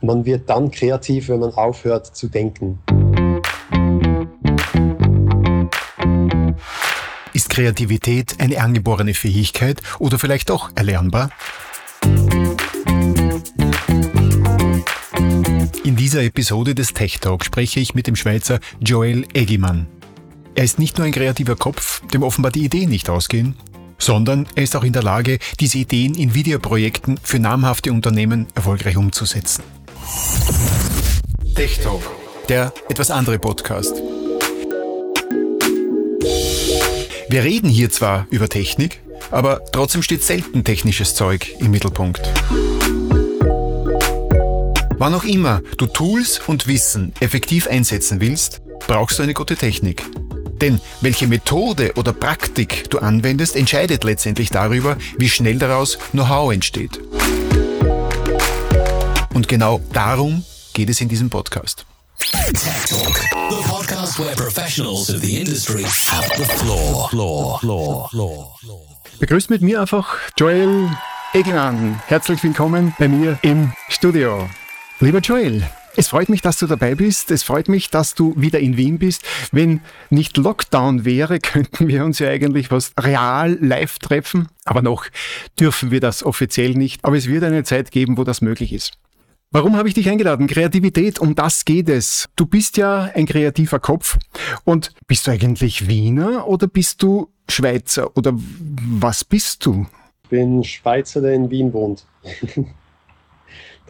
Man wird dann kreativ, wenn man aufhört zu denken. Ist Kreativität eine angeborene Fähigkeit oder vielleicht auch erlernbar? In dieser Episode des Tech Talk spreche ich mit dem Schweizer Joel Eggimann. Er ist nicht nur ein kreativer Kopf, dem offenbar die Ideen nicht ausgehen, sondern er ist auch in der Lage, diese Ideen in Videoprojekten für namhafte Unternehmen erfolgreich umzusetzen. Tech Talk, der etwas andere Podcast. Wir reden hier zwar über Technik, aber trotzdem steht selten technisches Zeug im Mittelpunkt. Wann auch immer du Tools und Wissen effektiv einsetzen willst, brauchst du eine gute Technik. Denn welche Methode oder Praktik du anwendest, entscheidet letztendlich darüber, wie schnell daraus Know-how entsteht. Und genau darum geht es in diesem Podcast. Tech Talk, the podcast where professionals of the industry have the floor. Floor, floor, floor, floor. Begrüßt mit mir einfach Joel Egelmann. Herzlich willkommen bei mir im Studio. Lieber Joel, es freut mich, dass du dabei bist. Es freut mich, dass du wieder in Wien bist. Wenn nicht Lockdown wäre, könnten wir uns ja eigentlich was real live treffen. Aber noch dürfen wir das offiziell nicht. Aber es wird eine Zeit geben, wo das möglich ist. Warum habe ich dich eingeladen? Kreativität, um das geht es. Du bist ja ein kreativer Kopf. Und bist du eigentlich Wiener oder bist du Schweizer? Oder was bist du? Ich bin Schweizer, der in Wien wohnt. der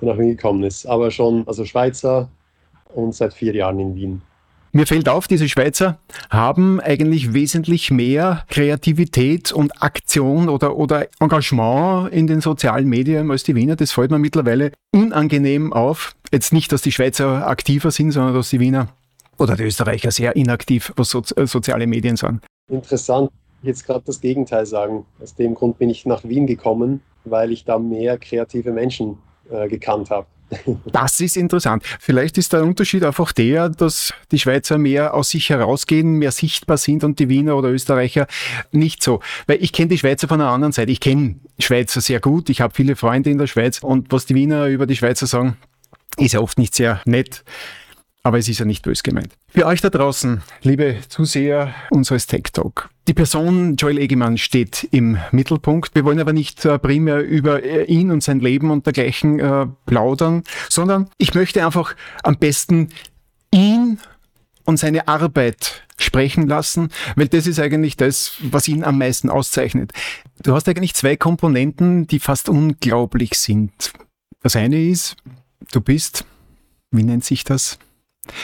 nach Wien gekommen ist. Aber schon, also Schweizer und seit vier Jahren in Wien. Mir fällt auf, diese Schweizer haben eigentlich wesentlich mehr Kreativität und Aktion oder, oder Engagement in den sozialen Medien als die Wiener. Das fällt mir mittlerweile unangenehm auf. Jetzt nicht, dass die Schweizer aktiver sind, sondern dass die Wiener oder die Österreicher sehr inaktiv, was so, äh, soziale Medien sind. Interessant. Jetzt gerade das Gegenteil sagen. Aus dem Grund bin ich nach Wien gekommen, weil ich da mehr kreative Menschen äh, gekannt habe. Das ist interessant. Vielleicht ist der Unterschied einfach der, dass die Schweizer mehr aus sich herausgehen, mehr sichtbar sind und die Wiener oder Österreicher nicht so. Weil ich kenne die Schweizer von der anderen Seite. Ich kenne Schweizer sehr gut. Ich habe viele Freunde in der Schweiz und was die Wiener über die Schweizer sagen, ist ja oft nicht sehr nett aber es ist ja nicht bös gemeint. Für euch da draußen, liebe Zuseher unseres Tech Talk. Die Person Joel Egemann steht im Mittelpunkt. Wir wollen aber nicht äh, primär über äh, ihn und sein Leben und dergleichen äh, plaudern, sondern ich möchte einfach am besten ihn und seine Arbeit sprechen lassen, weil das ist eigentlich das, was ihn am meisten auszeichnet. Du hast eigentlich zwei Komponenten, die fast unglaublich sind. Das eine ist, du bist, wie nennt sich das?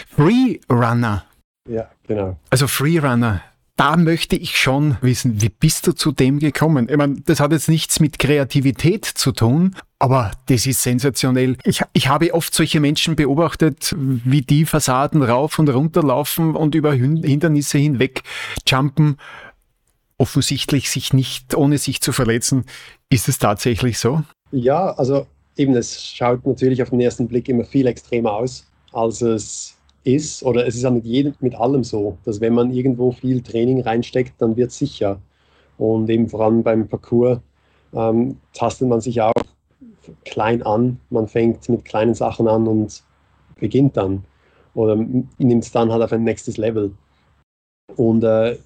Freerunner. Ja, genau. Also Freerunner. Da möchte ich schon wissen, wie bist du zu dem gekommen? Ich meine, das hat jetzt nichts mit Kreativität zu tun, aber das ist sensationell. Ich, ich habe oft solche Menschen beobachtet, wie die Fassaden rauf und runter laufen und über Hindernisse hinweg jumpen, offensichtlich sich nicht, ohne sich zu verletzen. Ist es tatsächlich so? Ja, also eben, es schaut natürlich auf den ersten Blick immer viel extremer aus, als es ist, oder es ist ja mit, jedem, mit allem so, dass wenn man irgendwo viel Training reinsteckt, dann wird es sicher. Und eben vor allem beim Parcours ähm, tastet man sich auch klein an. Man fängt mit kleinen Sachen an und beginnt dann. Oder nimmt es dann halt auf ein nächstes Level. Und äh,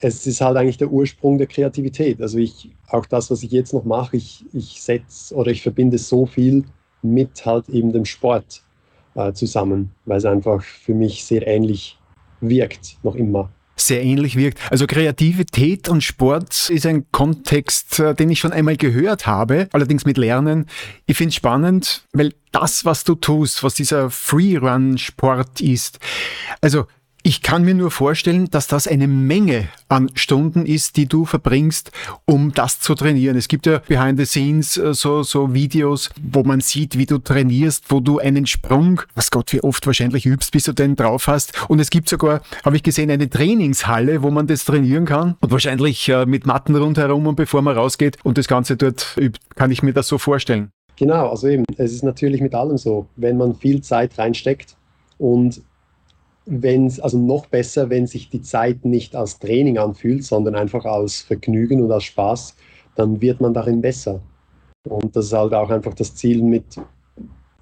es ist halt eigentlich der Ursprung der Kreativität. Also ich, auch das, was ich jetzt noch mache, ich, ich setze oder ich verbinde so viel mit halt eben dem Sport äh, zusammen, weil es einfach für mich sehr ähnlich wirkt, noch immer sehr ähnlich wirkt. Also Kreativität und Sport ist ein Kontext, äh, den ich schon einmal gehört habe, allerdings mit Lernen. Ich finde es spannend, weil das, was du tust, was dieser Freerun-Sport ist, also ich kann mir nur vorstellen, dass das eine Menge an Stunden ist, die du verbringst, um das zu trainieren. Es gibt ja behind the scenes äh, so, so Videos, wo man sieht, wie du trainierst, wo du einen Sprung, was Gott wie oft wahrscheinlich übst, bis du den drauf hast. Und es gibt sogar, habe ich gesehen, eine Trainingshalle, wo man das trainieren kann. Und wahrscheinlich äh, mit Matten rundherum und bevor man rausgeht und das Ganze dort übt. Kann ich mir das so vorstellen? Genau, also eben, es ist natürlich mit allem so. Wenn man viel Zeit reinsteckt und wenn es, also noch besser, wenn sich die Zeit nicht als Training anfühlt, sondern einfach als Vergnügen und als Spaß, dann wird man darin besser. Und das ist halt auch einfach das Ziel mit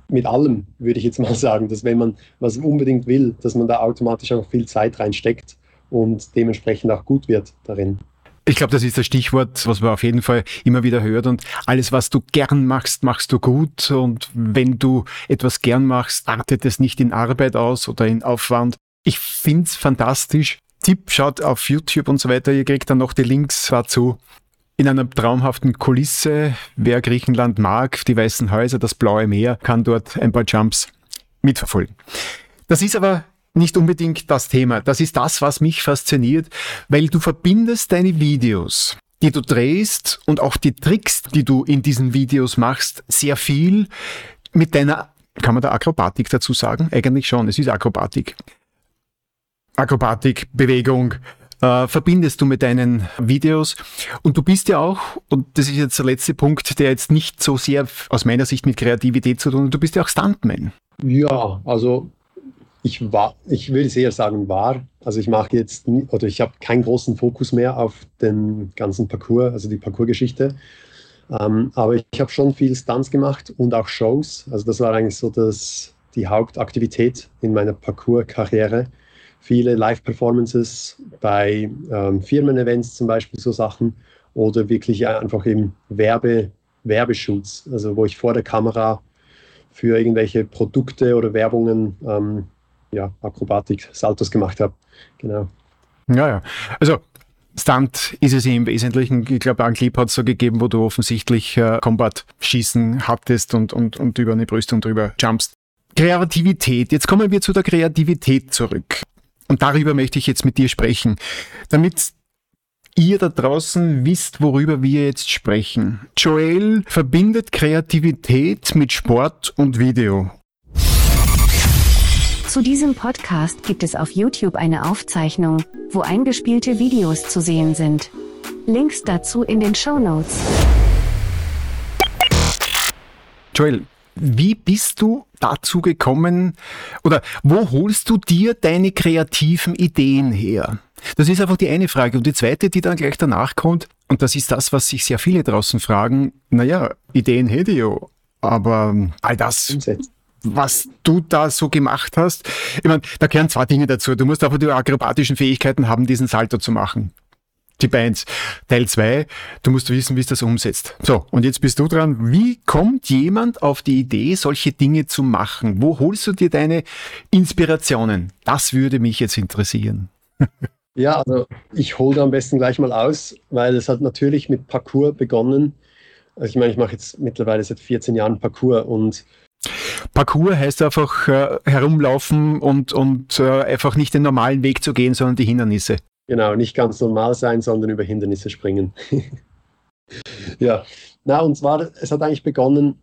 mit allem, würde ich jetzt mal sagen, dass wenn man was unbedingt will, dass man da automatisch auch viel Zeit reinsteckt und dementsprechend auch gut wird darin. Ich glaube, das ist das Stichwort, was man auf jeden Fall immer wieder hört. Und alles, was du gern machst, machst du gut. Und wenn du etwas gern machst, artet es nicht in Arbeit aus oder in Aufwand. Ich finde es fantastisch. Tipp, schaut auf YouTube und so weiter. Ihr kriegt dann noch die Links dazu. In einer traumhaften Kulisse. Wer Griechenland mag, die weißen Häuser, das blaue Meer, kann dort ein paar Jumps mitverfolgen. Das ist aber nicht unbedingt das Thema. Das ist das, was mich fasziniert, weil du verbindest deine Videos, die du drehst und auch die Tricks, die du in diesen Videos machst, sehr viel mit deiner, kann man da Akrobatik dazu sagen? Eigentlich schon, es ist Akrobatik. Akrobatik, Bewegung, äh, verbindest du mit deinen Videos. Und du bist ja auch, und das ist jetzt der letzte Punkt, der jetzt nicht so sehr aus meiner Sicht mit Kreativität zu tun hat, du bist ja auch Stuntman. Ja, also ich war, ich würde eher sagen war. Also ich mache jetzt, oder ich habe keinen großen Fokus mehr auf den ganzen Parcours, also die Parcours-Geschichte. Ähm, aber ich habe schon viel Stunts gemacht und auch Shows. Also das war eigentlich so das, die Hauptaktivität in meiner Parcours-Karriere. Viele Live-Performances bei ähm, Firmen-Events zum Beispiel, so Sachen. Oder wirklich einfach im Werbe, Werbeshoots, also wo ich vor der Kamera für irgendwelche Produkte oder Werbungen ähm, ja, Akrobatik, Saltos gemacht habe. Genau. Ja, ja. Also Stunt ist es im Wesentlichen. Ich glaube, einen Clip hat es so gegeben, wo du offensichtlich äh, Combat-Schießen hattest und, und, und über eine Brüstung drüber jumpst. Kreativität. Jetzt kommen wir zu der Kreativität zurück. Und darüber möchte ich jetzt mit dir sprechen. Damit ihr da draußen wisst, worüber wir jetzt sprechen. Joel verbindet Kreativität mit Sport und Video. Zu diesem Podcast gibt es auf YouTube eine Aufzeichnung, wo eingespielte Videos zu sehen sind. Links dazu in den Show Notes. Joel, wie bist du dazu gekommen oder wo holst du dir deine kreativen Ideen her? Das ist einfach die eine Frage. Und die zweite, die dann gleich danach kommt, und das ist das, was sich sehr viele draußen fragen, naja, Ideen hätte ich ja, aber all das Umsetzen was du da so gemacht hast. Ich meine, da gehören zwei Dinge dazu. Du musst einfach die akrobatischen Fähigkeiten haben, diesen Salto zu machen. Tipp 1. Teil 2, du musst wissen, wie es das umsetzt. So, und jetzt bist du dran. Wie kommt jemand auf die Idee, solche Dinge zu machen? Wo holst du dir deine Inspirationen? Das würde mich jetzt interessieren. ja, also ich hole da am besten gleich mal aus, weil es hat natürlich mit Parcours begonnen. Also ich meine, ich mache jetzt mittlerweile seit 14 Jahren Parcours und Parcours heißt einfach äh, herumlaufen und, und äh, einfach nicht den normalen Weg zu gehen, sondern die Hindernisse. Genau, nicht ganz normal sein, sondern über Hindernisse springen. ja, na und zwar, es hat eigentlich begonnen,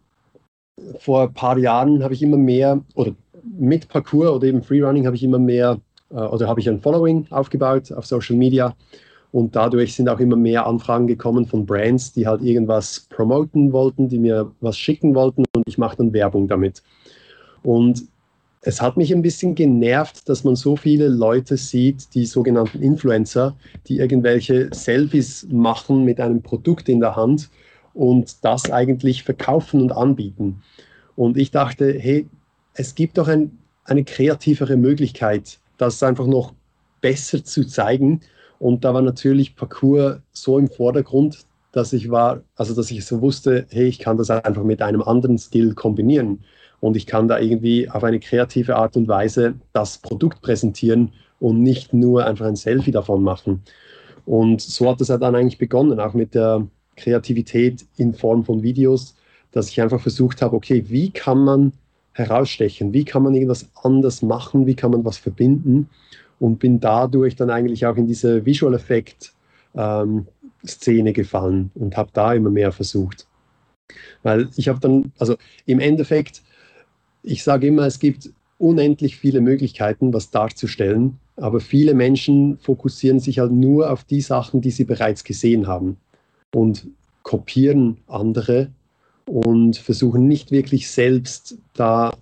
vor ein paar Jahren habe ich immer mehr, oder mit Parcours oder eben Freerunning habe ich immer mehr, äh, oder habe ich ein Following aufgebaut auf Social Media und dadurch sind auch immer mehr Anfragen gekommen von Brands, die halt irgendwas promoten wollten, die mir was schicken wollten und ich mache dann Werbung damit. Und es hat mich ein bisschen genervt, dass man so viele Leute sieht, die sogenannten Influencer, die irgendwelche Selfies machen mit einem Produkt in der Hand und das eigentlich verkaufen und anbieten. Und ich dachte, hey, es gibt doch ein, eine kreativere Möglichkeit, das einfach noch besser zu zeigen und da war natürlich Parcours so im Vordergrund, dass ich war, also dass ich so wusste, hey, ich kann das einfach mit einem anderen Stil kombinieren. Und ich kann da irgendwie auf eine kreative Art und Weise das Produkt präsentieren und nicht nur einfach ein Selfie davon machen. Und so hat es ja dann eigentlich begonnen, auch mit der Kreativität in Form von Videos, dass ich einfach versucht habe, okay, wie kann man herausstechen, wie kann man irgendwas anders machen, wie kann man was verbinden und bin dadurch dann eigentlich auch in diese Visual Effect ähm, Szene gefallen und habe da immer mehr versucht. Weil ich habe dann, also im Endeffekt, ich sage immer, es gibt unendlich viele Möglichkeiten, was darzustellen, aber viele Menschen fokussieren sich halt nur auf die Sachen, die sie bereits gesehen haben und kopieren andere und versuchen nicht wirklich selbst da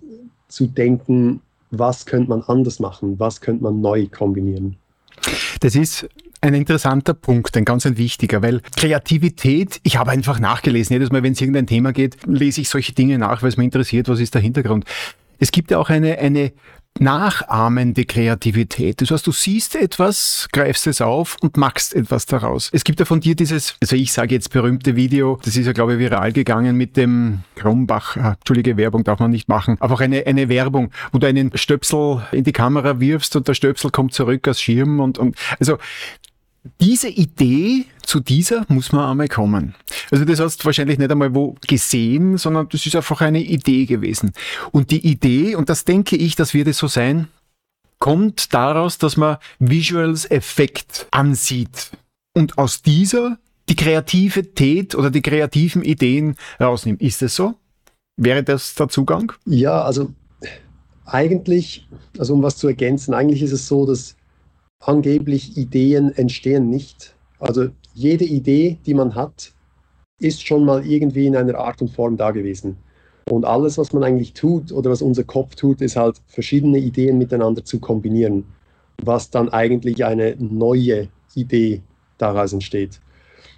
zu denken, was könnte man anders machen, was könnte man neu kombinieren. Das ist ein interessanter Punkt, ein ganz ein wichtiger, weil Kreativität, ich habe einfach nachgelesen, jedes Mal, wenn es irgendein Thema geht, lese ich solche Dinge nach, weil es mich interessiert, was ist der Hintergrund. Es gibt ja auch eine, eine nachahmende Kreativität. Das heißt, du siehst etwas, greifst es auf und machst etwas daraus. Es gibt ja von dir dieses, also ich sage jetzt berühmte Video, das ist ja glaube ich viral gegangen mit dem Krumbach, entschuldige Werbung darf man nicht machen, aber auch eine, eine Werbung, wo du einen Stöpsel in die Kamera wirfst und der Stöpsel kommt zurück als Schirm und, und also diese Idee zu dieser muss man einmal kommen. Also das hast du wahrscheinlich nicht einmal wo gesehen, sondern das ist einfach eine Idee gewesen. Und die Idee, und das denke ich, das wird es so sein, kommt daraus, dass man Visuals Effekt ansieht und aus dieser die Kreativität oder die kreativen Ideen rausnimmt. Ist es so? Wäre das der Zugang? Ja, also eigentlich, also um was zu ergänzen, eigentlich ist es so, dass angeblich Ideen entstehen nicht. Also jede Idee, die man hat, ist schon mal irgendwie in einer Art und Form da gewesen. Und alles, was man eigentlich tut oder was unser Kopf tut, ist halt verschiedene Ideen miteinander zu kombinieren, was dann eigentlich eine neue Idee daraus entsteht.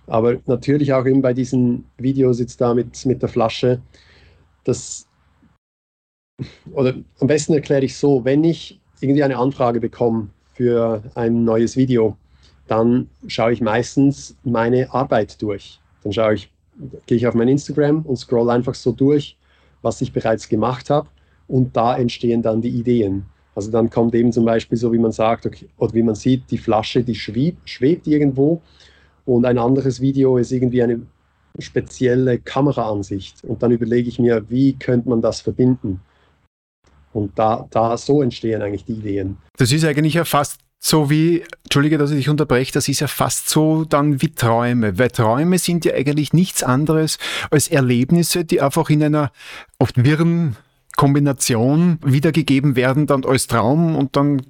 Aber natürlich auch eben bei diesen Videos jetzt da mit, mit der Flasche, das, oder am besten erkläre ich so, wenn ich irgendwie eine Anfrage bekomme für ein neues Video, dann schaue ich meistens meine Arbeit durch. Dann schaue ich, gehe ich auf mein Instagram und scroll einfach so durch, was ich bereits gemacht habe und da entstehen dann die Ideen. Also dann kommt eben zum Beispiel so, wie man sagt, okay, oder wie man sieht, die Flasche, die schwebt, schwebt irgendwo und ein anderes Video ist irgendwie eine spezielle Kameraansicht und dann überlege ich mir, wie könnte man das verbinden? Und da, da so entstehen eigentlich die Ideen. Das ist eigentlich ja fast so wie, entschuldige, dass ich dich unterbreche, das ist ja fast so dann wie Träume, weil Träume sind ja eigentlich nichts anderes als Erlebnisse, die einfach in einer oft wirren Kombination wiedergegeben werden dann als Traum und dann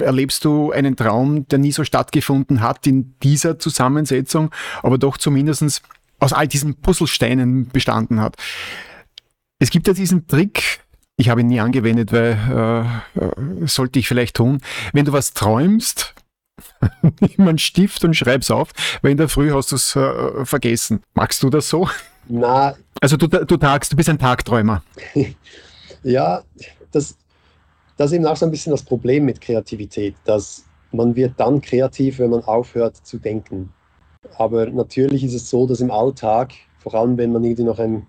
erlebst du einen Traum, der nie so stattgefunden hat in dieser Zusammensetzung, aber doch zumindest aus all diesen Puzzlesteinen bestanden hat. Es gibt ja diesen Trick, ich habe ihn nie angewendet, weil äh, äh, sollte ich vielleicht tun. Wenn du was träumst, nimm einen Stift und schreib's auf, weil in der Früh hast du es äh, vergessen. Magst du das so? Na. Also du, du tagst, du bist ein Tagträumer. ja, das, das ist eben auch so ein bisschen das Problem mit Kreativität, dass man wird dann kreativ, wenn man aufhört zu denken. Aber natürlich ist es so, dass im Alltag, vor allem wenn man irgendwie noch ein,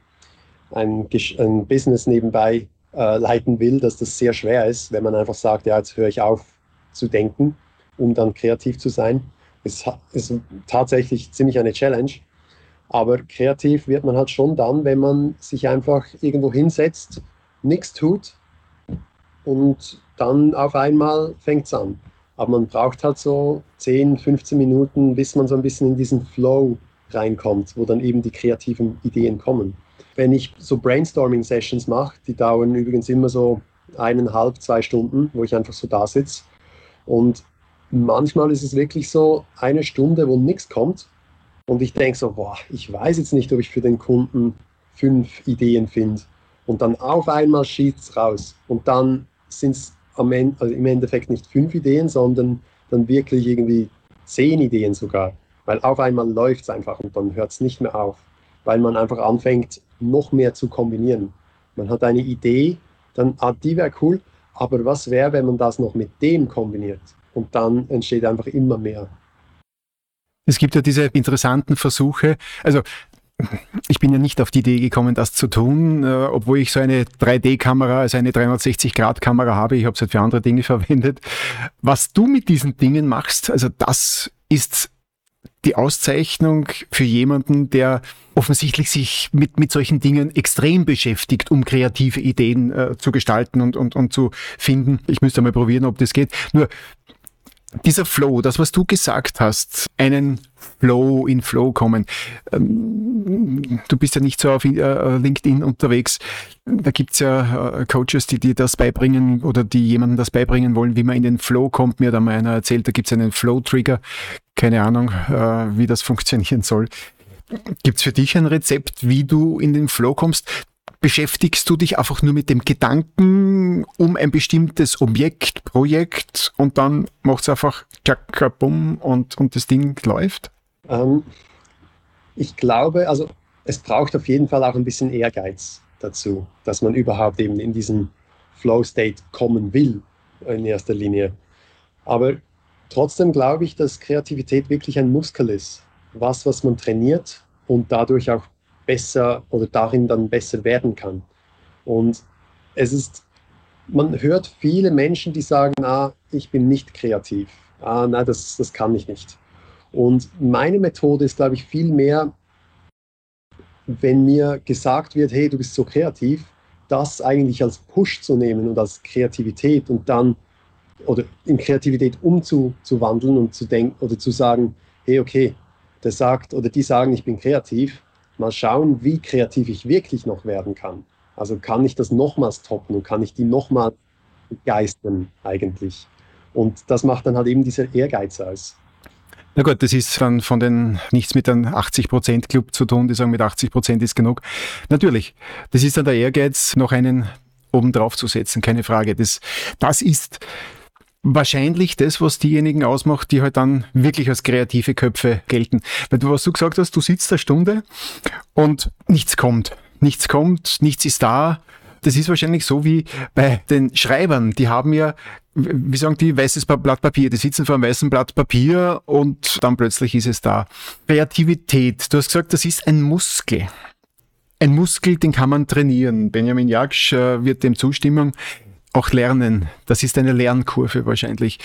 ein, ein Business nebenbei äh, leiten will, dass das sehr schwer ist, wenn man einfach sagt, ja, jetzt höre ich auf zu denken, um dann kreativ zu sein. Es ist tatsächlich ziemlich eine Challenge. Aber kreativ wird man halt schon dann, wenn man sich einfach irgendwo hinsetzt, nichts tut und dann auf einmal fängt es an. Aber man braucht halt so 10, 15 Minuten, bis man so ein bisschen in diesen Flow reinkommt, wo dann eben die kreativen Ideen kommen wenn ich so Brainstorming-Sessions mache, die dauern übrigens immer so eineinhalb, zwei Stunden, wo ich einfach so da sitze. Und manchmal ist es wirklich so eine Stunde, wo nichts kommt. Und ich denke so, boah, ich weiß jetzt nicht, ob ich für den Kunden fünf Ideen finde. Und dann auf einmal schießt es raus. Und dann sind es also im Endeffekt nicht fünf Ideen, sondern dann wirklich irgendwie zehn Ideen sogar. Weil auf einmal läuft es einfach und dann hört es nicht mehr auf. Weil man einfach anfängt, noch mehr zu kombinieren. Man hat eine Idee, dann, ah, die wäre cool, aber was wäre, wenn man das noch mit dem kombiniert? Und dann entsteht einfach immer mehr. Es gibt ja diese interessanten Versuche, also ich bin ja nicht auf die Idee gekommen, das zu tun, äh, obwohl ich so eine 3D-Kamera, also eine 360-Grad-Kamera habe. Ich habe es halt für andere Dinge verwendet. Was du mit diesen Dingen machst, also das ist die Auszeichnung für jemanden, der offensichtlich sich mit, mit solchen Dingen extrem beschäftigt, um kreative Ideen äh, zu gestalten und, und, und zu finden. Ich müsste mal probieren, ob das geht. Nur dieser Flow, das, was du gesagt hast, einen Flow in Flow kommen. Ähm, du bist ja nicht so auf äh, LinkedIn unterwegs. Da gibt's ja äh, Coaches, die dir das beibringen oder die jemandem das beibringen wollen, wie man in den Flow kommt. Mir hat einmal einer erzählt, da gibt's einen Flow-Trigger. Keine Ahnung, äh, wie das funktionieren soll. Gibt's für dich ein Rezept, wie du in den Flow kommst? Beschäftigst du dich einfach nur mit dem Gedanken um ein bestimmtes Objekt, Projekt und dann macht es einfach tschak, bumm und, und das Ding läuft? Ähm, ich glaube, also es braucht auf jeden Fall auch ein bisschen Ehrgeiz dazu, dass man überhaupt eben in diesen Flow-State kommen will in erster Linie. Aber trotzdem glaube ich, dass Kreativität wirklich ein Muskel ist. Was, was man trainiert und dadurch auch besser oder darin dann besser werden kann. Und es ist, man hört viele Menschen, die sagen, ah, ich bin nicht kreativ. Ah, nein, das, das kann ich nicht. Und meine Methode ist, glaube ich, viel mehr, wenn mir gesagt wird, hey, du bist so kreativ, das eigentlich als Push zu nehmen und als Kreativität und dann oder in Kreativität umzuwandeln und zu denken oder zu sagen, hey, okay, der sagt oder die sagen, ich bin kreativ, mal schauen, wie kreativ ich wirklich noch werden kann. Also kann ich das nochmals toppen und kann ich die nochmal begeistern eigentlich. Und das macht dann halt eben dieser Ehrgeiz aus. Na gut, das ist dann von den nichts mit einem 80%-Club zu tun, die sagen, mit 80% ist genug. Natürlich, das ist dann der Ehrgeiz, noch einen oben drauf zu setzen, keine Frage. Das, das ist wahrscheinlich das, was diejenigen ausmacht, die halt dann wirklich als kreative Köpfe gelten. Weil du, was du gesagt hast, du sitzt eine Stunde und nichts kommt. Nichts kommt, nichts ist da. Das ist wahrscheinlich so wie bei den Schreibern. Die haben ja, wie sagen die, weißes Blatt Papier. Die sitzen vor einem weißen Blatt Papier und dann plötzlich ist es da. Kreativität. Du hast gesagt, das ist ein Muskel. Ein Muskel, den kann man trainieren. Benjamin Jaksch äh, wird dem zustimmen auch lernen. Das ist eine Lernkurve wahrscheinlich.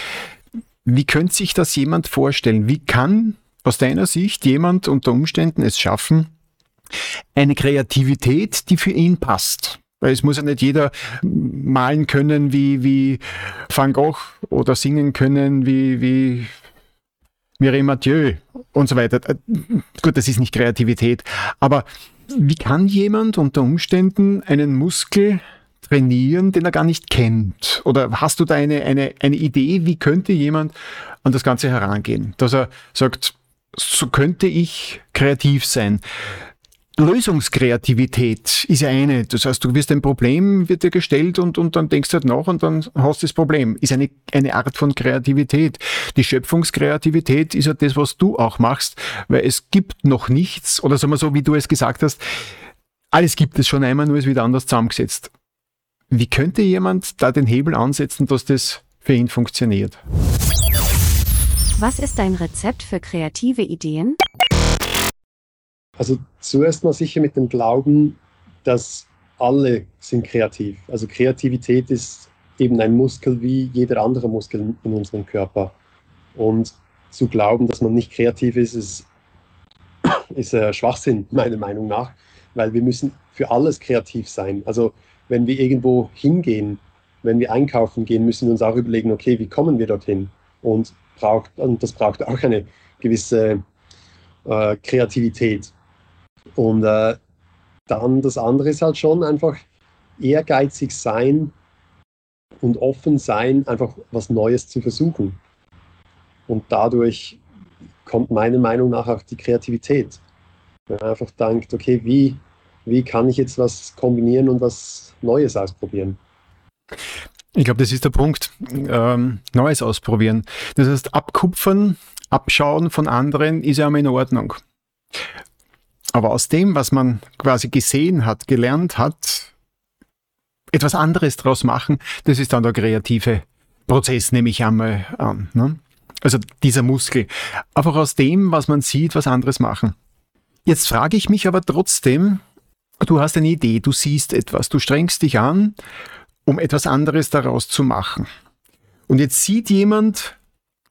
Wie könnte sich das jemand vorstellen? Wie kann aus deiner Sicht jemand unter Umständen es schaffen, eine Kreativität, die für ihn passt? Weil es muss ja nicht jeder malen können wie, wie Van Gogh oder singen können wie, wie Mireille Mathieu und so weiter. Gut, das ist nicht Kreativität. Aber wie kann jemand unter Umständen einen Muskel trainieren, den er gar nicht kennt? Oder hast du da eine, eine, eine Idee, wie könnte jemand an das Ganze herangehen? Dass er sagt, so könnte ich kreativ sein. Lösungskreativität ist ja eine. Das heißt, du wirst ein Problem, wird dir gestellt und, und dann denkst du halt nach und dann hast du das Problem. Ist eine, eine Art von Kreativität. Die Schöpfungskreativität ist ja das, was du auch machst, weil es gibt noch nichts, oder sagen wir so, wie du es gesagt hast, alles gibt es schon einmal, nur ist wieder anders zusammengesetzt. Wie könnte jemand da den Hebel ansetzen, dass das für ihn funktioniert? Was ist dein Rezept für kreative Ideen? Also zuerst mal sicher mit dem Glauben, dass alle sind kreativ. Also Kreativität ist eben ein Muskel wie jeder andere Muskel in unserem Körper. Und zu glauben, dass man nicht kreativ ist, ist, ist äh, Schwachsinn, meiner Meinung nach, weil wir müssen für alles kreativ sein. Also wenn wir irgendwo hingehen, wenn wir einkaufen gehen, müssen wir uns auch überlegen, okay, wie kommen wir dorthin? Und, braucht, und das braucht auch eine gewisse äh, Kreativität. Und äh, dann das andere ist halt schon einfach ehrgeizig sein und offen sein, einfach was Neues zu versuchen. Und dadurch kommt meiner Meinung nach auch die Kreativität. Wenn man einfach denkt, okay, wie, wie kann ich jetzt was kombinieren und was Neues ausprobieren. Ich glaube, das ist der Punkt. Ähm, Neues ausprobieren. Das heißt, abkupfern, abschauen von anderen ist ja immer in Ordnung. Aber aus dem, was man quasi gesehen hat, gelernt hat, etwas anderes draus machen, das ist dann der kreative Prozess, nehme ich einmal an. Ne? Also dieser Muskel. Einfach aus dem, was man sieht, was anderes machen. Jetzt frage ich mich aber trotzdem, Du hast eine Idee, du siehst etwas, du strengst dich an, um etwas anderes daraus zu machen. Und jetzt sieht jemand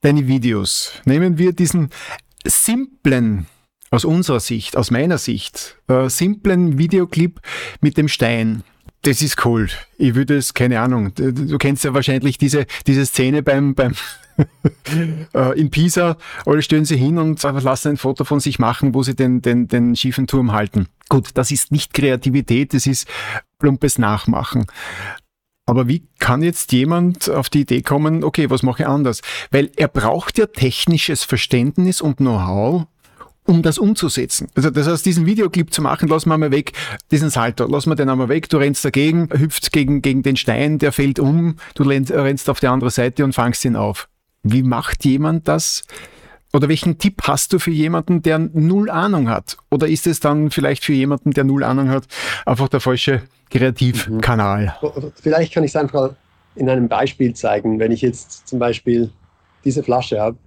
deine Videos. Nehmen wir diesen simplen, aus unserer Sicht, aus meiner Sicht, äh, simplen Videoclip mit dem Stein. Das ist cool. Ich würde es, keine Ahnung, du, kennst ja wahrscheinlich diese, diese Szene beim, beim in Pisa, alle stellen sie hin und lassen ein Foto von sich machen, wo sie den, den, den schiefen Turm halten. Gut, das ist nicht Kreativität, das ist plumpes Nachmachen. Aber wie kann jetzt jemand auf die Idee kommen, okay, was mache ich anders? Weil er braucht ja technisches Verständnis und Know-how, um das umzusetzen. Also das heißt, diesen Videoclip zu machen, lass mal mal weg, diesen Salto, lass mal den einmal weg, du rennst dagegen, hüpfst gegen, gegen den Stein, der fällt um, du rennst auf die andere Seite und fangst ihn auf. Wie macht jemand das? Oder welchen Tipp hast du für jemanden, der null Ahnung hat? Oder ist es dann vielleicht für jemanden, der null Ahnung hat, einfach der falsche Kreativkanal? Mhm. Vielleicht kann ich es einfach in einem Beispiel zeigen. Wenn ich jetzt zum Beispiel diese Flasche habe,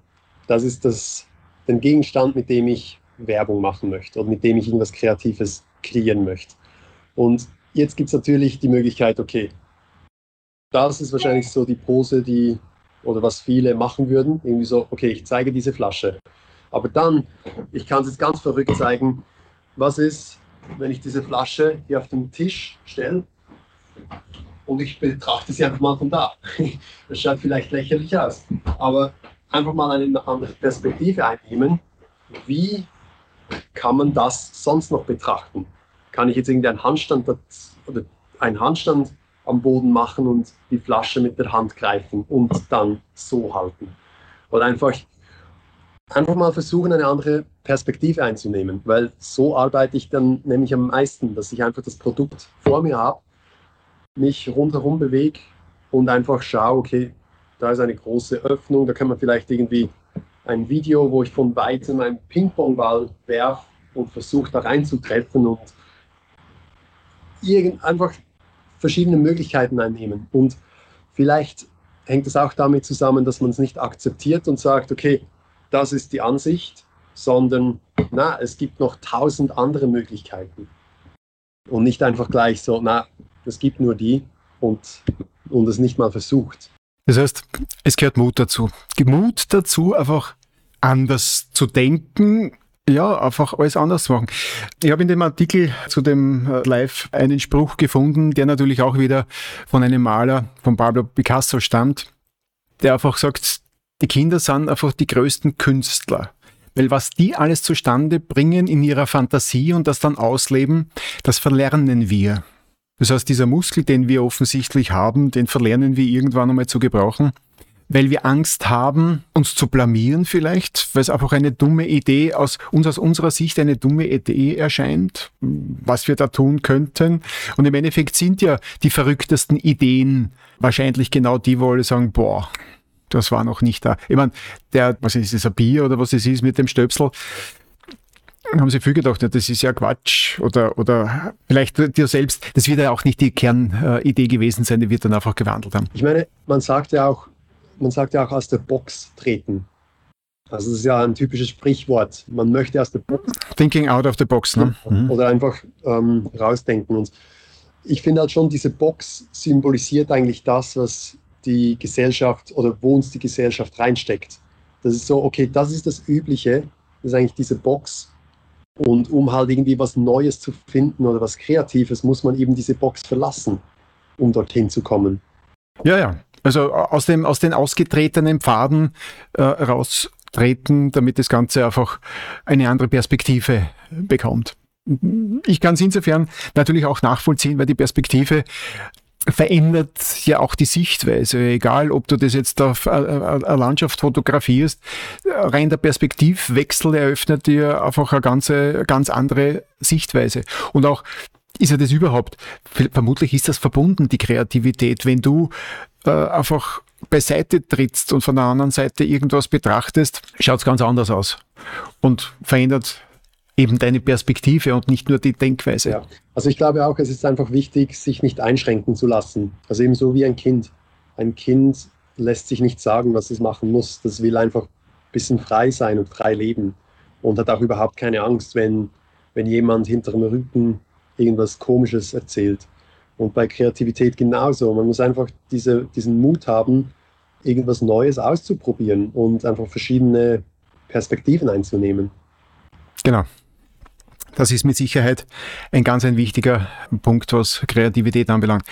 das ist das, den Gegenstand, mit dem ich Werbung machen möchte oder mit dem ich irgendwas Kreatives kreieren möchte. Und jetzt gibt es natürlich die Möglichkeit, okay, das ist wahrscheinlich so die Pose, die oder was viele machen würden. Irgendwie so, okay, ich zeige diese Flasche. Aber dann, ich kann es jetzt ganz verrückt zeigen, was ist, wenn ich diese Flasche hier auf den Tisch stelle und ich betrachte sie einfach mal von da. Das schaut vielleicht lächerlich aus, aber einfach mal eine andere Perspektive einnehmen. Wie kann man das sonst noch betrachten? Kann ich jetzt irgendwie einen Handstand oder einen Handstand am Boden machen und die Flasche mit der Hand greifen und dann so halten. Oder einfach, einfach mal versuchen, eine andere Perspektive einzunehmen, weil so arbeite ich dann nämlich am meisten, dass ich einfach das Produkt vor mir habe, mich rundherum bewege und einfach schaue, okay, da ist eine große Öffnung, da kann man vielleicht irgendwie ein Video, wo ich von weitem einen Ping-Pong-Ball werfe und versuche da reinzutreffen und irgend, einfach verschiedene Möglichkeiten einnehmen. Und vielleicht hängt es auch damit zusammen, dass man es nicht akzeptiert und sagt, okay, das ist die Ansicht, sondern na, es gibt noch tausend andere Möglichkeiten. Und nicht einfach gleich so, na, es gibt nur die und, und es nicht mal versucht. Das heißt, es gehört Mut dazu. Mut dazu, einfach anders zu denken, ja, einfach alles anders machen. Ich habe in dem Artikel zu dem äh, Live einen Spruch gefunden, der natürlich auch wieder von einem Maler, von Pablo Picasso stammt, der einfach sagt, die Kinder sind einfach die größten Künstler. Weil was die alles zustande bringen in ihrer Fantasie und das dann ausleben, das verlernen wir. Das heißt, dieser Muskel, den wir offensichtlich haben, den verlernen wir irgendwann einmal zu gebrauchen weil wir Angst haben, uns zu blamieren vielleicht, weil es einfach eine dumme Idee aus uns aus unserer Sicht eine dumme Idee erscheint, was wir da tun könnten. Und im Endeffekt sind ja die verrücktesten Ideen wahrscheinlich genau die, wo alle sagen, boah, das war noch nicht da. Ich meine, der, was ist das, ein Bier oder was es ist mit dem Stöpsel, haben sie viel gedacht, das ist ja Quatsch oder, oder vielleicht dir selbst, das wird ja auch nicht die Kernidee gewesen sein, die wird dann einfach gewandelt haben. Ich meine, man sagt ja auch, man sagt ja auch aus der Box treten. Also das ist ja ein typisches Sprichwort. Man möchte aus der Box. Thinking out of the box, ne? Mhm. Oder einfach ähm, rausdenken. Und ich finde halt schon, diese Box symbolisiert eigentlich das, was die Gesellschaft oder wo uns die Gesellschaft reinsteckt. Das ist so, okay, das ist das Übliche, das ist eigentlich diese Box. Und um halt irgendwie was Neues zu finden oder was Kreatives, muss man eben diese Box verlassen, um dorthin zu kommen. Ja, ja. Also aus, dem, aus den ausgetretenen Pfaden äh, raustreten, damit das Ganze einfach eine andere Perspektive bekommt. Ich kann es insofern natürlich auch nachvollziehen, weil die Perspektive verändert ja auch die Sichtweise. Egal, ob du das jetzt auf eine Landschaft fotografierst, rein der Perspektivwechsel eröffnet dir einfach eine ganz, ganz andere Sichtweise. Und auch ist ja das überhaupt, vermutlich ist das verbunden, die Kreativität, wenn du äh, einfach beiseite trittst und von der anderen Seite irgendwas betrachtest, schaut es ganz anders aus und verändert eben deine Perspektive und nicht nur die Denkweise. Ja. Also ich glaube auch, es ist einfach wichtig, sich nicht einschränken zu lassen. Also eben so wie ein Kind. Ein Kind lässt sich nicht sagen, was es machen muss. Das will einfach ein bisschen frei sein und frei leben und hat auch überhaupt keine Angst, wenn, wenn jemand hinter dem Rücken irgendwas Komisches erzählt. Und bei Kreativität genauso. Man muss einfach diese, diesen Mut haben, irgendwas Neues auszuprobieren und einfach verschiedene Perspektiven einzunehmen. Genau. Das ist mit Sicherheit ein ganz ein wichtiger Punkt, was Kreativität anbelangt.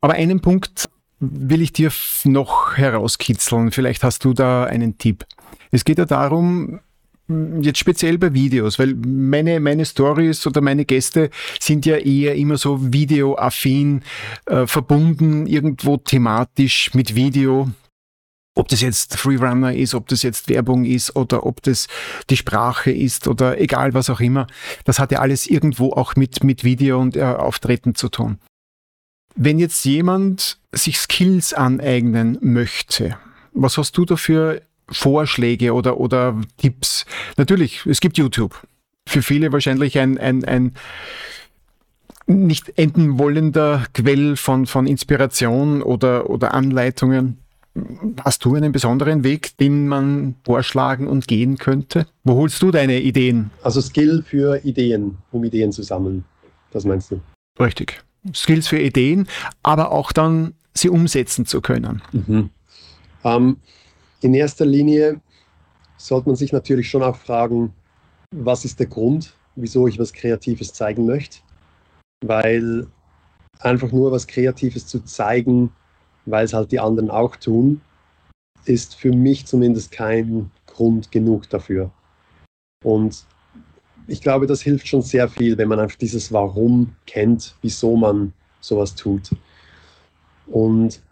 Aber einen Punkt will ich dir noch herauskitzeln. Vielleicht hast du da einen Tipp. Es geht ja darum, Jetzt speziell bei Videos, weil meine, meine Stories oder meine Gäste sind ja eher immer so videoaffin, äh, verbunden irgendwo thematisch mit Video. Ob das jetzt Freerunner ist, ob das jetzt Werbung ist oder ob das die Sprache ist oder egal was auch immer. Das hat ja alles irgendwo auch mit, mit Video und äh, Auftreten zu tun. Wenn jetzt jemand sich Skills aneignen möchte, was hast du dafür Vorschläge oder, oder Tipps? Natürlich, es gibt YouTube. Für viele wahrscheinlich ein, ein, ein nicht enden wollender Quell von, von Inspiration oder, oder Anleitungen. Hast du einen besonderen Weg, den man vorschlagen und gehen könnte? Wo holst du deine Ideen? Also Skill für Ideen, um Ideen zu sammeln. Das meinst du? Richtig. Skills für Ideen, aber auch dann sie umsetzen zu können. Mhm. Ähm, in erster Linie sollte man sich natürlich schon auch fragen, was ist der Grund, wieso ich was Kreatives zeigen möchte? Weil einfach nur was Kreatives zu zeigen, weil es halt die anderen auch tun, ist für mich zumindest kein Grund genug dafür. Und ich glaube, das hilft schon sehr viel, wenn man einfach dieses Warum kennt, wieso man sowas tut. Und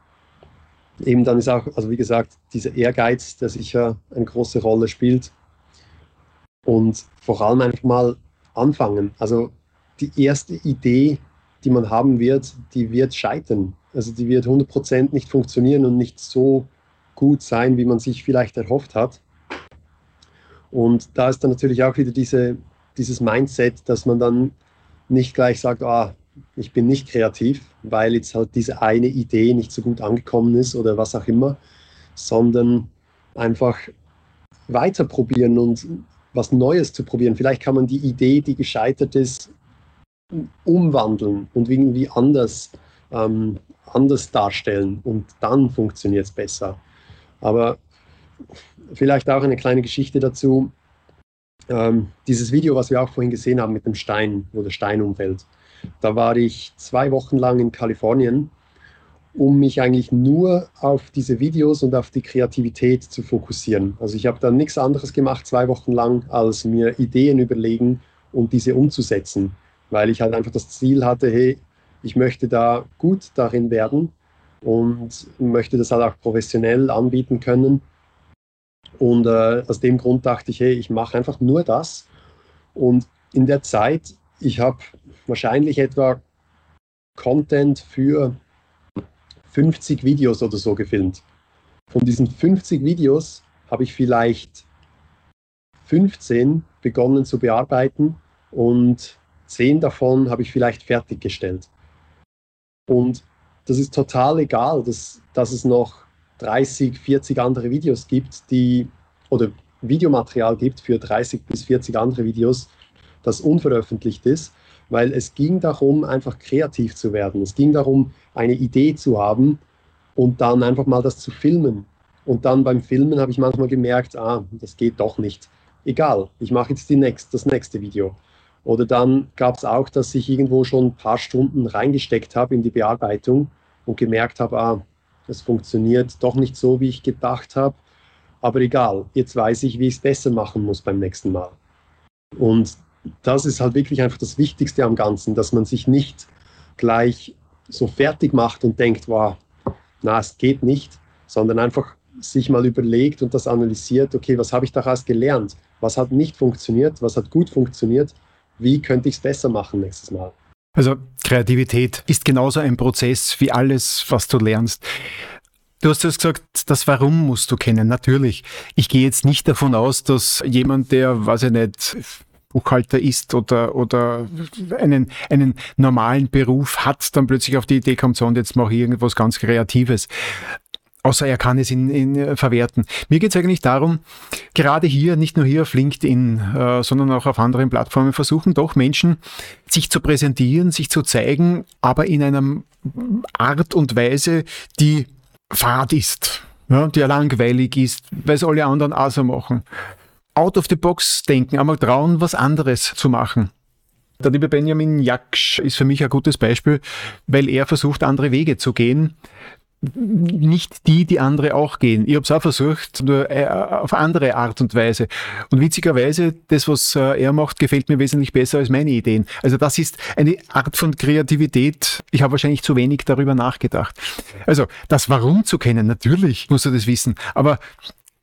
eben dann ist auch, also wie gesagt, dieser Ehrgeiz, der sicher eine große Rolle spielt. Und vor allem einfach mal anfangen. Also die erste Idee, die man haben wird, die wird scheitern. Also die wird 100% nicht funktionieren und nicht so gut sein, wie man sich vielleicht erhofft hat. Und da ist dann natürlich auch wieder diese, dieses Mindset, dass man dann nicht gleich sagt, ah, ich bin nicht kreativ, weil jetzt halt diese eine Idee nicht so gut angekommen ist oder was auch immer, sondern einfach weiter probieren und was Neues zu probieren. Vielleicht kann man die Idee, die gescheitert ist, umwandeln und irgendwie anders, ähm, anders darstellen und dann funktioniert es besser. Aber vielleicht auch eine kleine Geschichte dazu. Ähm, dieses Video, was wir auch vorhin gesehen haben mit dem Stein, wo der Stein umfällt. Da war ich zwei Wochen lang in Kalifornien, um mich eigentlich nur auf diese Videos und auf die Kreativität zu fokussieren. Also ich habe da nichts anderes gemacht, zwei Wochen lang, als mir Ideen überlegen und diese umzusetzen, weil ich halt einfach das Ziel hatte, hey, ich möchte da gut darin werden und möchte das halt auch professionell anbieten können. Und äh, aus dem Grund dachte ich, hey, ich mache einfach nur das. Und in der Zeit, ich habe wahrscheinlich etwa Content für 50 Videos oder so gefilmt. Von diesen 50 Videos habe ich vielleicht 15 begonnen zu bearbeiten und 10 davon habe ich vielleicht fertiggestellt. Und das ist total egal, dass, dass es noch 30, 40 andere Videos gibt, die oder Videomaterial gibt für 30 bis 40 andere Videos, das unveröffentlicht ist weil es ging darum, einfach kreativ zu werden. Es ging darum, eine Idee zu haben und dann einfach mal das zu filmen. Und dann beim Filmen habe ich manchmal gemerkt, ah, das geht doch nicht. Egal, ich mache jetzt die next, das nächste Video. Oder dann gab es auch, dass ich irgendwo schon ein paar Stunden reingesteckt habe in die Bearbeitung und gemerkt habe, ah, es funktioniert doch nicht so, wie ich gedacht habe. Aber egal, jetzt weiß ich, wie ich es besser machen muss beim nächsten Mal. Und das ist halt wirklich einfach das Wichtigste am Ganzen, dass man sich nicht gleich so fertig macht und denkt, wow, na, es geht nicht, sondern einfach sich mal überlegt und das analysiert, okay, was habe ich daraus gelernt? Was hat nicht funktioniert? Was hat gut funktioniert? Wie könnte ich es besser machen nächstes Mal? Also Kreativität ist genauso ein Prozess wie alles, was du lernst. Du hast jetzt gesagt, das Warum musst du kennen. Natürlich. Ich gehe jetzt nicht davon aus, dass jemand, der, weiß ich nicht, Buchhalter ist oder, oder einen, einen normalen Beruf hat, dann plötzlich auf die Idee kommt, so und jetzt mache ich irgendwas ganz Kreatives. Außer er kann es in, in äh, verwerten. Mir geht es eigentlich darum, gerade hier, nicht nur hier auf LinkedIn, äh, sondern auch auf anderen Plattformen versuchen doch Menschen sich zu präsentieren, sich zu zeigen, aber in einer Art und Weise, die fad ist, ja, die langweilig ist, weil es alle anderen auch so machen out of the box denken, einmal trauen, was anderes zu machen. Der liebe Benjamin Jaksch ist für mich ein gutes Beispiel, weil er versucht, andere Wege zu gehen. nicht die, die andere auch gehen. Ich habe es auch versucht, nur äh, auf andere Art und Weise. Und witzigerweise, das, was äh, er macht, gefällt mir wesentlich besser als meine Ideen. Also das ist eine Art von Kreativität. Ich habe wahrscheinlich zu wenig darüber nachgedacht. Also das Warum zu kennen, natürlich muss er das wissen. Aber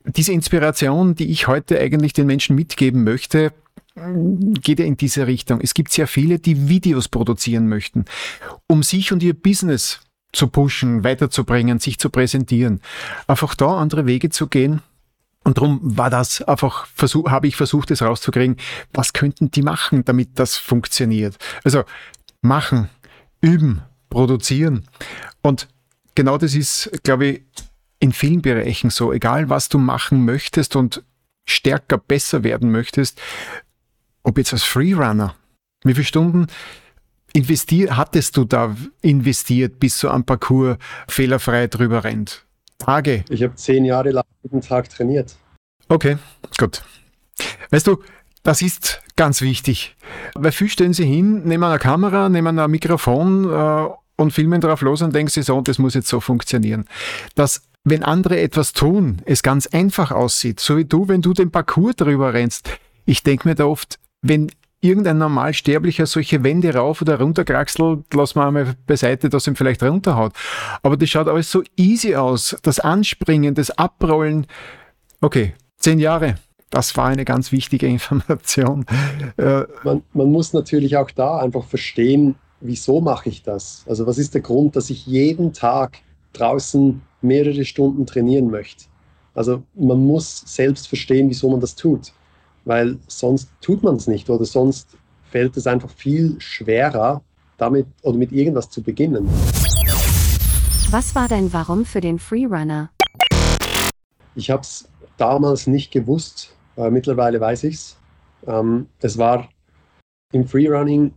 diese Inspiration, die ich heute eigentlich den Menschen mitgeben möchte, geht ja in diese Richtung. Es gibt sehr viele, die Videos produzieren möchten, um sich und ihr Business zu pushen, weiterzubringen, sich zu präsentieren. Einfach da andere Wege zu gehen. Und darum war das einfach, habe ich versucht, es rauszukriegen, was könnten die machen, damit das funktioniert. Also machen, üben, produzieren. Und genau das ist, glaube ich, in vielen Bereichen so. Egal, was du machen möchtest und stärker, besser werden möchtest, ob jetzt als Freerunner, wie viele Stunden investier hattest du da investiert, bis so ein Parcours fehlerfrei drüber rennt? Tage? Ich habe zehn Jahre lang jeden Tag trainiert. Okay, gut. Weißt du, das ist ganz wichtig. Weil viel stellen sie hin, nehmen eine Kamera, nehmen ein Mikrofon äh, und filmen drauf los und denken sie so, das muss jetzt so funktionieren. Dass, wenn andere etwas tun, es ganz einfach aussieht, so wie du, wenn du den Parcours drüber rennst. Ich denke mir da oft, wenn irgendein Normalsterblicher solche Wände rauf oder runter kraxelt, lass mal einmal beiseite, dass ihm vielleicht runterhaut. Aber das schaut alles so easy aus. Das Anspringen, das Abrollen. Okay, zehn Jahre. Das war eine ganz wichtige Information. Äh, man, man muss natürlich auch da einfach verstehen, wieso mache ich das? Also was ist der Grund, dass ich jeden Tag draußen mehrere Stunden trainieren möchte? Also man muss selbst verstehen, wieso man das tut weil sonst tut man es nicht oder sonst fällt es einfach viel schwerer, damit oder mit irgendwas zu beginnen. Was war dein Warum für den Freerunner? Ich habe es damals nicht gewusst, äh, mittlerweile weiß ich es. Ähm, es war im Freerunning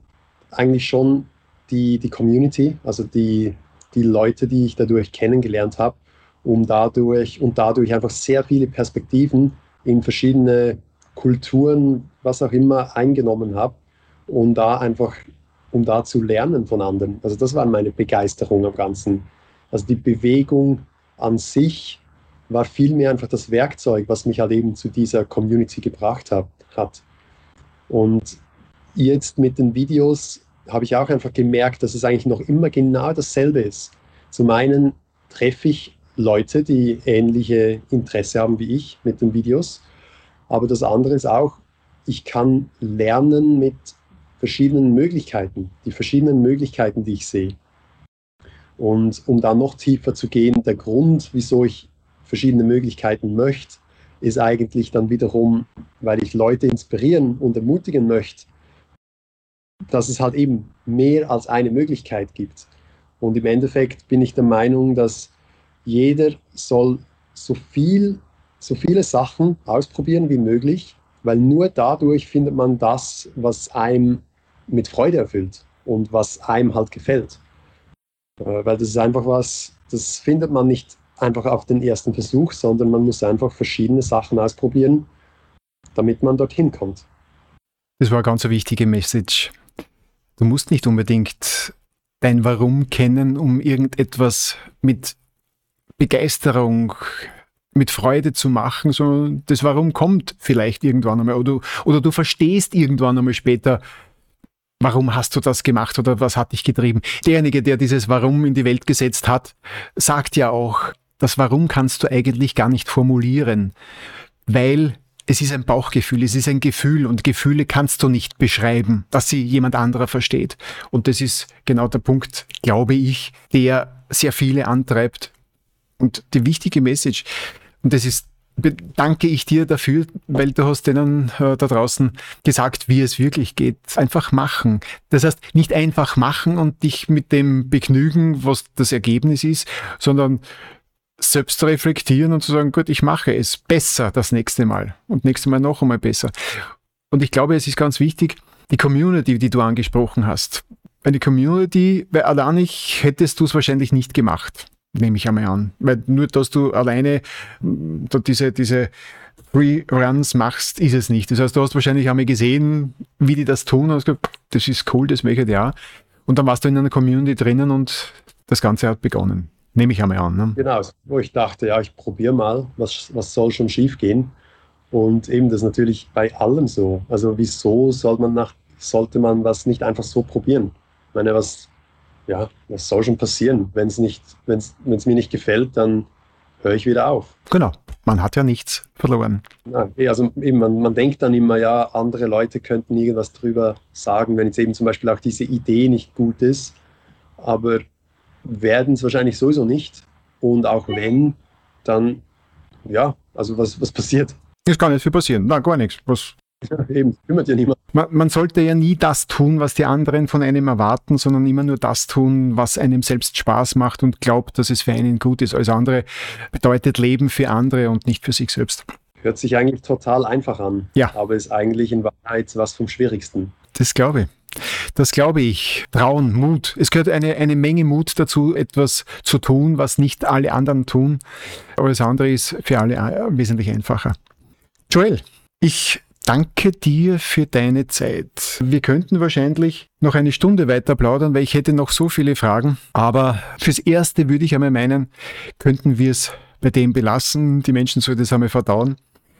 eigentlich schon die, die Community, also die, die Leute, die ich dadurch kennengelernt habe, um dadurch und dadurch einfach sehr viele Perspektiven in verschiedene Kulturen, was auch immer, eingenommen habe, um da einfach, um da zu lernen von anderen. Also das war meine Begeisterung am Ganzen. Also die Bewegung an sich war vielmehr einfach das Werkzeug, was mich halt eben zu dieser Community gebracht hat. hat. Und jetzt mit den Videos habe ich auch einfach gemerkt, dass es eigentlich noch immer genau dasselbe ist. Zum einen treffe ich Leute, die ähnliche Interesse haben wie ich mit den Videos. Aber das andere ist auch, ich kann lernen mit verschiedenen Möglichkeiten, die verschiedenen Möglichkeiten, die ich sehe. Und um da noch tiefer zu gehen, der Grund, wieso ich verschiedene Möglichkeiten möchte, ist eigentlich dann wiederum, weil ich Leute inspirieren und ermutigen möchte, dass es halt eben mehr als eine Möglichkeit gibt. Und im Endeffekt bin ich der Meinung, dass jeder soll so viel so viele Sachen ausprobieren wie möglich, weil nur dadurch findet man das, was einem mit Freude erfüllt und was einem halt gefällt. Äh, weil das ist einfach was, das findet man nicht einfach auf den ersten Versuch, sondern man muss einfach verschiedene Sachen ausprobieren, damit man dorthin kommt. Das war eine ganz wichtige Message. Du musst nicht unbedingt dein Warum kennen, um irgendetwas mit Begeisterung, mit Freude zu machen, sondern das Warum kommt vielleicht irgendwann einmal. Oder, oder du verstehst irgendwann einmal später, warum hast du das gemacht oder was hat dich getrieben. Derjenige, der dieses Warum in die Welt gesetzt hat, sagt ja auch, das Warum kannst du eigentlich gar nicht formulieren, weil es ist ein Bauchgefühl, es ist ein Gefühl und Gefühle kannst du nicht beschreiben, dass sie jemand anderer versteht. Und das ist genau der Punkt, glaube ich, der sehr viele antreibt. Und die wichtige Message, und das ist danke ich dir dafür, weil du hast denen äh, da draußen gesagt, wie es wirklich geht. Einfach machen. Das heißt, nicht einfach machen und dich mit dem begnügen, was das Ergebnis ist, sondern selbst reflektieren und zu sagen, gut, ich mache es besser das nächste Mal und nächstes Mal noch einmal besser. Und ich glaube, es ist ganz wichtig, die Community, die du angesprochen hast. Eine Community, weil allein ich hättest du es wahrscheinlich nicht gemacht nehme ich einmal an. Weil nur, dass du alleine mm, diese, diese Free machst, ist es nicht. Das heißt, du hast wahrscheinlich einmal gesehen, wie die das tun und hast gesagt, das ist cool, das möchte ich ja. Und dann warst du in einer Community drinnen und das Ganze hat begonnen. Nehme ich einmal an. Ne? Genau, wo ich dachte, ja, ich probiere mal, was, was soll schon schief gehen. Und eben das ist natürlich bei allem so. Also wieso soll man nach, sollte man was nicht einfach so probieren? Ich meine, was, ja, was soll schon passieren? Wenn es nicht, wenn es mir nicht gefällt, dann höre ich wieder auf. Genau, man hat ja nichts verloren. Ja, eh, also eben, man, man denkt dann immer, ja, andere Leute könnten irgendwas drüber sagen, wenn jetzt eben zum Beispiel auch diese Idee nicht gut ist. Aber werden es wahrscheinlich sowieso nicht. Und auch wenn, dann, ja, also was, was passiert? Es kann nicht viel passieren. Nein, gar nichts. Was, ja, eben, kümmert ja niemand. Man, man, sollte ja nie das tun, was die anderen von einem erwarten, sondern immer nur das tun, was einem selbst Spaß macht und glaubt, dass es für einen gut ist. Alles andere bedeutet Leben für andere und nicht für sich selbst. Hört sich eigentlich total einfach an. Ja. Aber ist eigentlich in Wahrheit was vom Schwierigsten. Das glaube ich. Das glaube ich. Trauen, Mut. Es gehört eine, eine Menge Mut dazu, etwas zu tun, was nicht alle anderen tun. Aber das andere ist für alle äh, wesentlich einfacher. Joel, ich danke dir für deine Zeit. Wir könnten wahrscheinlich noch eine Stunde weiter plaudern, weil ich hätte noch so viele Fragen. Aber fürs Erste würde ich einmal meinen, könnten wir es bei dem belassen. Die Menschen sollten es einmal verdauen.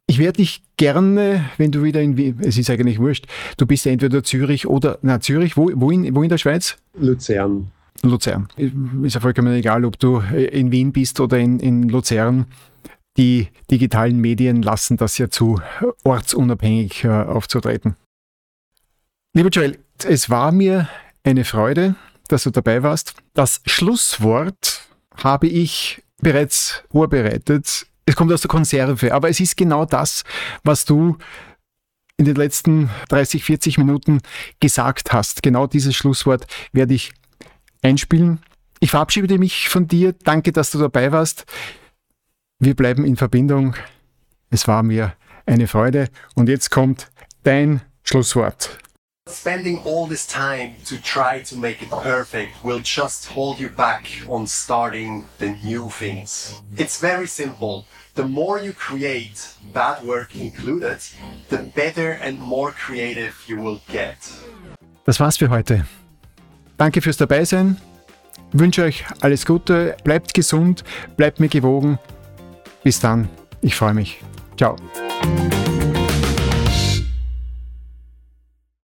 Ich werde dich gerne, wenn du wieder in Wien, es ist eigentlich wurscht, du bist ja entweder Zürich oder, na Zürich, wo, wo, in, wo in der Schweiz? Luzern. Luzern. Ist ja vollkommen egal, ob du in Wien bist oder in, in Luzern. Die digitalen Medien lassen das ja zu, ortsunabhängig äh, aufzutreten. Lieber Joel, es war mir eine Freude, dass du dabei warst. Das Schlusswort habe ich bereits vorbereitet. Es kommt aus der Konserve, aber es ist genau das, was du in den letzten 30, 40 Minuten gesagt hast. Genau dieses Schlusswort werde ich einspielen. Ich verabschiede mich von dir. Danke, dass du dabei warst. Wir bleiben in Verbindung. Es war mir eine Freude. Und jetzt kommt dein Schlusswort. Spending all this time to try to make it perfect will just hold you back on starting the new things. It's very simple. The more you create, bad work included, the better and more creative you will get. Das war's für heute. Danke fürs Dabeisein. Wünsche euch alles Gute, bleibt gesund, bleibt mir gewogen. Bis dann, ich freue mich. Ciao.